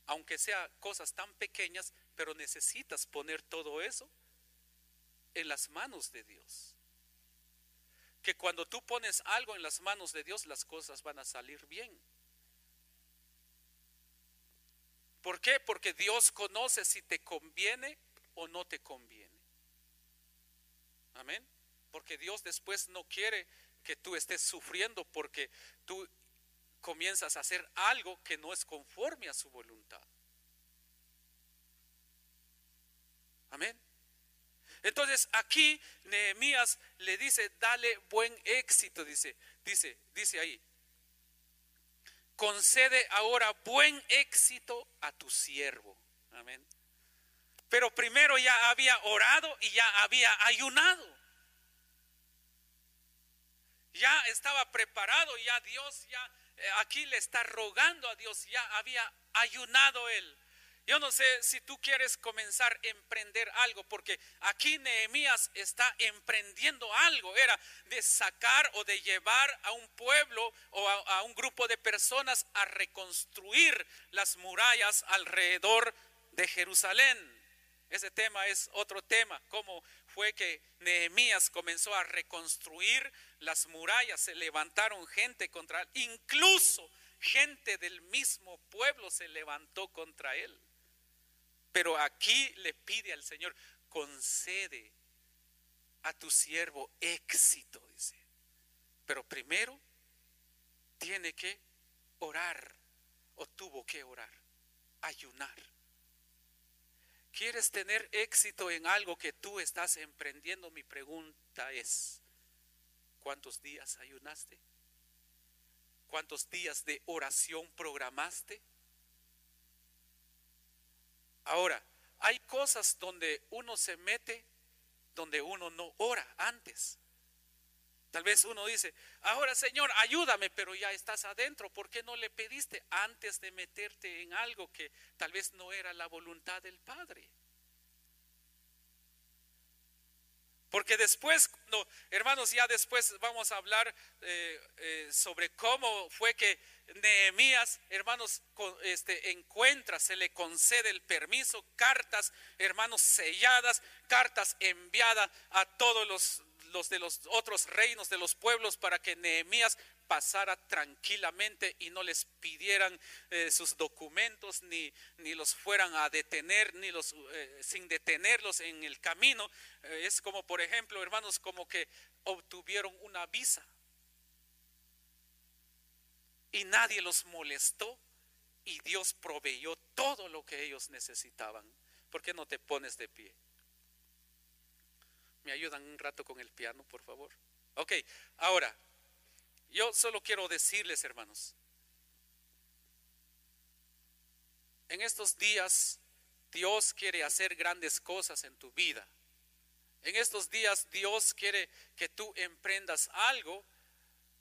Aunque sea cosas tan pequeñas, pero necesitas poner todo eso en las manos de Dios. Que cuando tú pones algo en las manos de Dios, las cosas van a salir bien. ¿Por qué? Porque Dios conoce si te conviene o no te conviene. Amén. Porque Dios después no quiere que tú estés sufriendo porque tú comienzas a hacer algo que no es conforme a su voluntad. Amén. Entonces aquí Nehemías le dice, dale buen éxito, dice, dice, dice ahí. Concede ahora buen éxito a tu siervo. Amén. Pero primero ya había orado y ya había ayunado. Ya estaba preparado, ya Dios, ya eh, aquí le está rogando a Dios, ya había ayunado él. Yo no sé si tú quieres comenzar a emprender algo, porque aquí Nehemías está emprendiendo algo, era de sacar o de llevar a un pueblo o a, un grupo de personas a reconstruir las murallas alrededor de Jerusalén. Ese tema es otro tema, cómo fue que Nehemías comenzó a reconstruir las murallas, se levantaron gente contra él, incluso gente del mismo pueblo se levantó contra él. Pero aquí le pide al Señor, concede a tu siervo éxito, dice. Pero primero tiene que orar, o tuvo que orar, ayunar. ¿Quieres tener éxito en algo que tú estás emprendiendo? Mi pregunta es, ¿cuántos días ayunaste? ¿Cuántos días de oración programaste? Ahora, hay cosas donde uno se mete, donde uno no ora antes. Tal vez uno dice, ahora Señor, ayúdame, pero ya estás adentro. ¿Por qué no le pediste antes de meterte en algo que tal vez no era la voluntad del Padre? Porque después, no, hermanos, ya después vamos a hablar eh, eh, sobre cómo fue que Nehemías, hermanos, este, encuentra, se le concede el permiso, cartas, hermanos, selladas, cartas enviadas a todos los, los de los otros reinos, de los pueblos, para que Nehemías pasara tranquilamente y no les pidieran eh, sus documentos ni, ni, los fueran a detener ni los eh, sin detenerlos en el camino eh, es como por ejemplo hermanos como que obtuvieron una visa y nadie los molestó y Dios proveyó todo lo que ellos necesitaban ¿por qué no te pones de pie? ¿Me ayudan un rato con el piano, por favor? Ok, ahora, yo solo quiero decirles, hermanos, en estos días Dios quiere hacer grandes cosas en tu vida. En estos días Dios quiere que tú emprendas algo.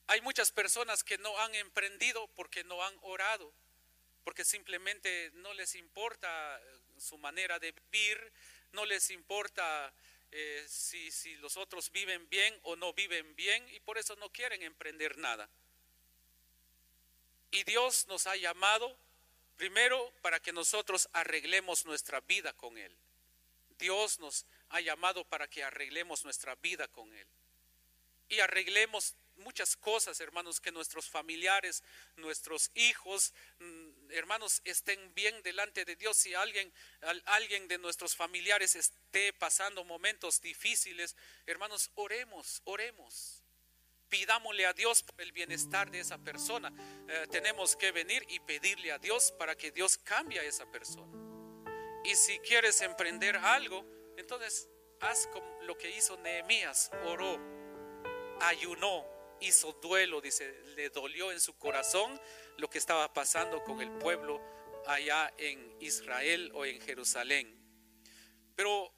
Hay muchas personas que no han emprendido porque no han orado, porque simplemente no les importa su manera de vivir, no les importa eh, si, si los otros viven bien o no viven bien y por eso no quieren emprender nada. Y Dios nos ha llamado primero para que nosotros arreglemos nuestra vida con Él. Dios nos ha llamado para que arreglemos nuestra vida con Él. Y arreglemos muchas cosas, hermanos, que nuestros familiares, nuestros hijos, mm, hermanos, estén bien delante de Dios. Si alguien, alguien de nuestros familiares esté pasando momentos difíciles, hermanos, oremos, oremos. Pidámosle a Dios por el bienestar de esa persona. Eh, tenemos que venir y pedirle a Dios para que Dios cambie a esa persona. Y si quieres emprender algo, entonces haz como lo que hizo Nehemías, oró, ayunó, hizo duelo, dice, le dolió en su corazón lo que estaba pasando con el pueblo allá en Israel o en Jerusalén. Pero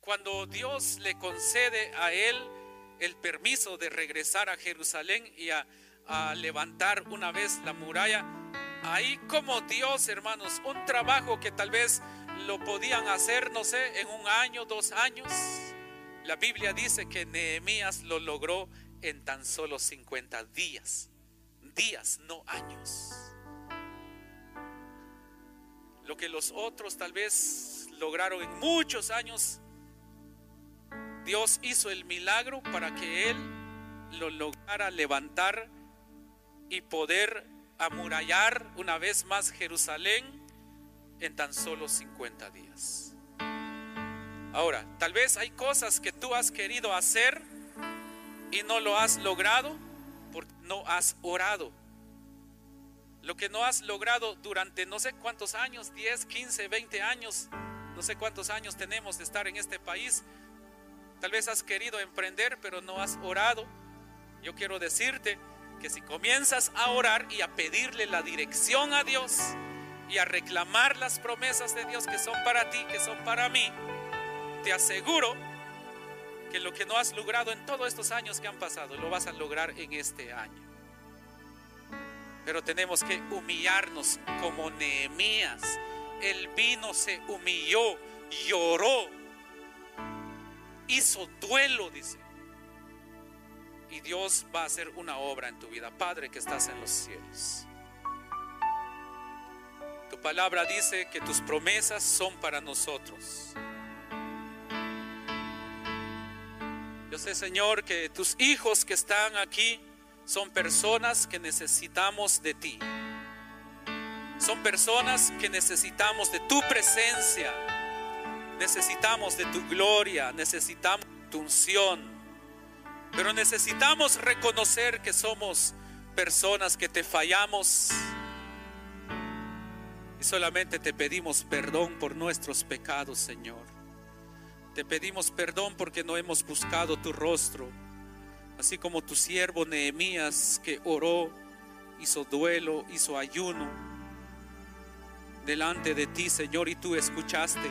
cuando Dios le concede a él el permiso de regresar a Jerusalén y a, levantar una vez la muralla, ahí como Dios, hermanos, un trabajo que tal vez lo podían hacer, no sé, en un año, dos años. La Biblia dice que Nehemías lo logró en tan solo 50 días. Días, no años. Lo que los otros tal vez lograron en muchos años, Dios hizo el milagro para que Él lo lograra levantar y poder amurallar una vez más Jerusalén en tan solo 50 días. Ahora, tal vez hay cosas que tú has querido hacer y no lo has logrado porque no has orado. Lo que no has logrado durante no sé cuántos años, 10, 15, 20 años, no sé cuántos años tenemos de estar en este país. Tal vez has querido emprender, pero no has orado. Yo quiero decirte que si comienzas a orar y a pedirle la dirección a Dios y a reclamar las promesas de Dios que son para ti, que son para mí, te aseguro que lo que no has logrado en todos estos años que han pasado, lo vas a lograr en este año. Pero tenemos que humillarnos como Nehemías. El vino se humilló, lloró, hizo duelo, dice. Y Dios va a hacer una obra en tu vida, Padre que estás en los cielos. Tu palabra dice que tus promesas son para nosotros. Yo sé, Señor, que tus hijos que están aquí son personas que necesitamos de ti. Son personas que necesitamos de tu presencia. Necesitamos de tu gloria, necesitamos tu unción. Pero necesitamos reconocer que somos personas que te fallamos. Y solamente te pedimos perdón por nuestros pecados, Señor. Te pedimos perdón porque no hemos buscado tu rostro, así como tu siervo Nehemías que oró, hizo duelo, hizo ayuno delante de ti, Señor, y tú escuchaste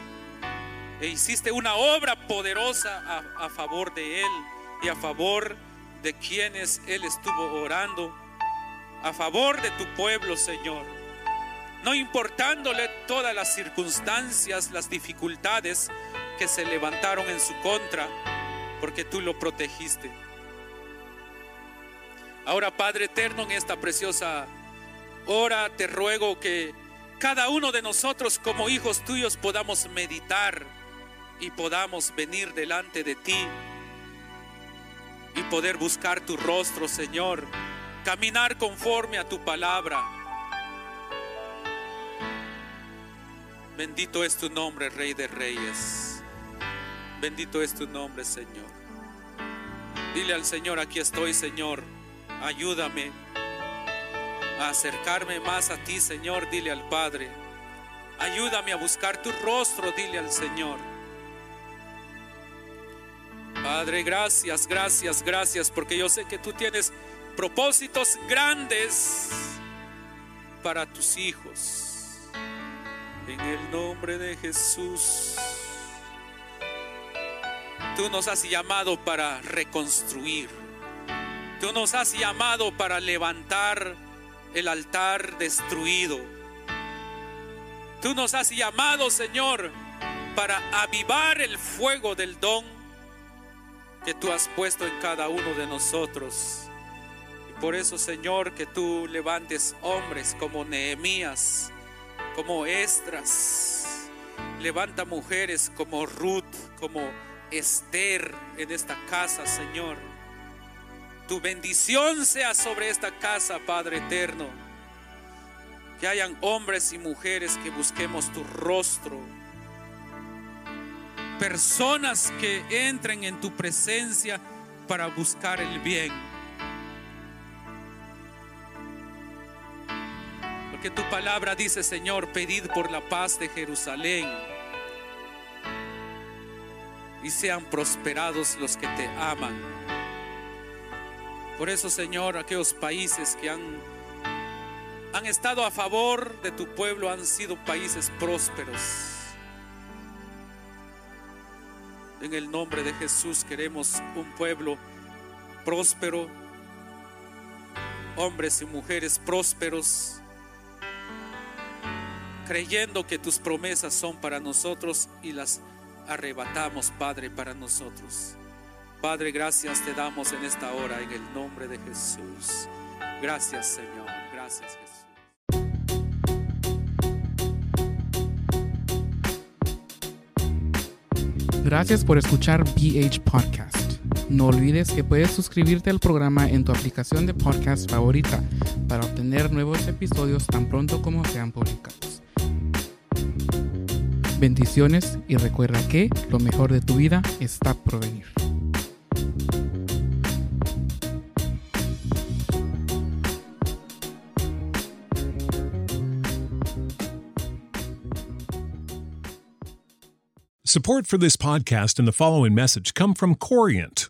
e hiciste una obra poderosa a, favor de él y a favor de quienes él estuvo orando, a favor de tu pueblo, Señor. No importándole todas las circunstancias, las dificultades, que se levantaron en su contra, porque tú lo protegiste. Ahora, Padre eterno, en esta preciosa hora te ruego que cada uno de nosotros como hijos tuyos podamos meditar y podamos venir delante de ti y poder buscar tu rostro, Señor, caminar conforme a tu palabra. Bendito es tu nombre, Rey de Reyes. Bendito es tu nombre, Señor. Dile al Señor, aquí estoy, Señor. Ayúdame a acercarme más a ti, Señor. Dile al Padre. Ayúdame a buscar tu rostro, dile al Señor. Padre, gracias, gracias, gracias, porque yo sé que tú tienes propósitos grandes para tus hijos. En el nombre de Jesús. Tú nos has llamado para reconstruir. Tú nos has llamado para levantar el altar destruido. Tú nos has llamado, Señor, para avivar el fuego del don que tú has puesto en cada uno de nosotros. Y por eso, Señor, que tú levantes hombres como Nehemías, como Estras. Levanta mujeres como Ruth, como Esther en esta casa, Señor. Tu bendición sea sobre esta casa, Padre eterno. Que hayan hombres y mujeres que busquemos tu rostro. Personas que entren en tu presencia para buscar el bien. Porque tu palabra dice, Señor, pedid por la paz de Jerusalén. Y sean prosperados los que te aman. Por eso, Señor, aquellos países que han, han estado a favor de tu pueblo han sido países prósperos. En el nombre de Jesús queremos un pueblo próspero, hombres y mujeres prósperos, creyendo que tus promesas son para nosotros y las arrebatamos, Padre, para nosotros. Padre, gracias te damos en esta hora en el nombre de Jesús. Gracias, Señor. Gracias, Jesús. Gracias por escuchar BH Podcast. No olvides que puedes suscribirte al programa en tu aplicación de podcast favorita para obtener nuevos episodios tan pronto como sean publicados. Bendiciones y recuerda que lo mejor de tu vida está por venir. Support for this podcast and the following message come from Corient.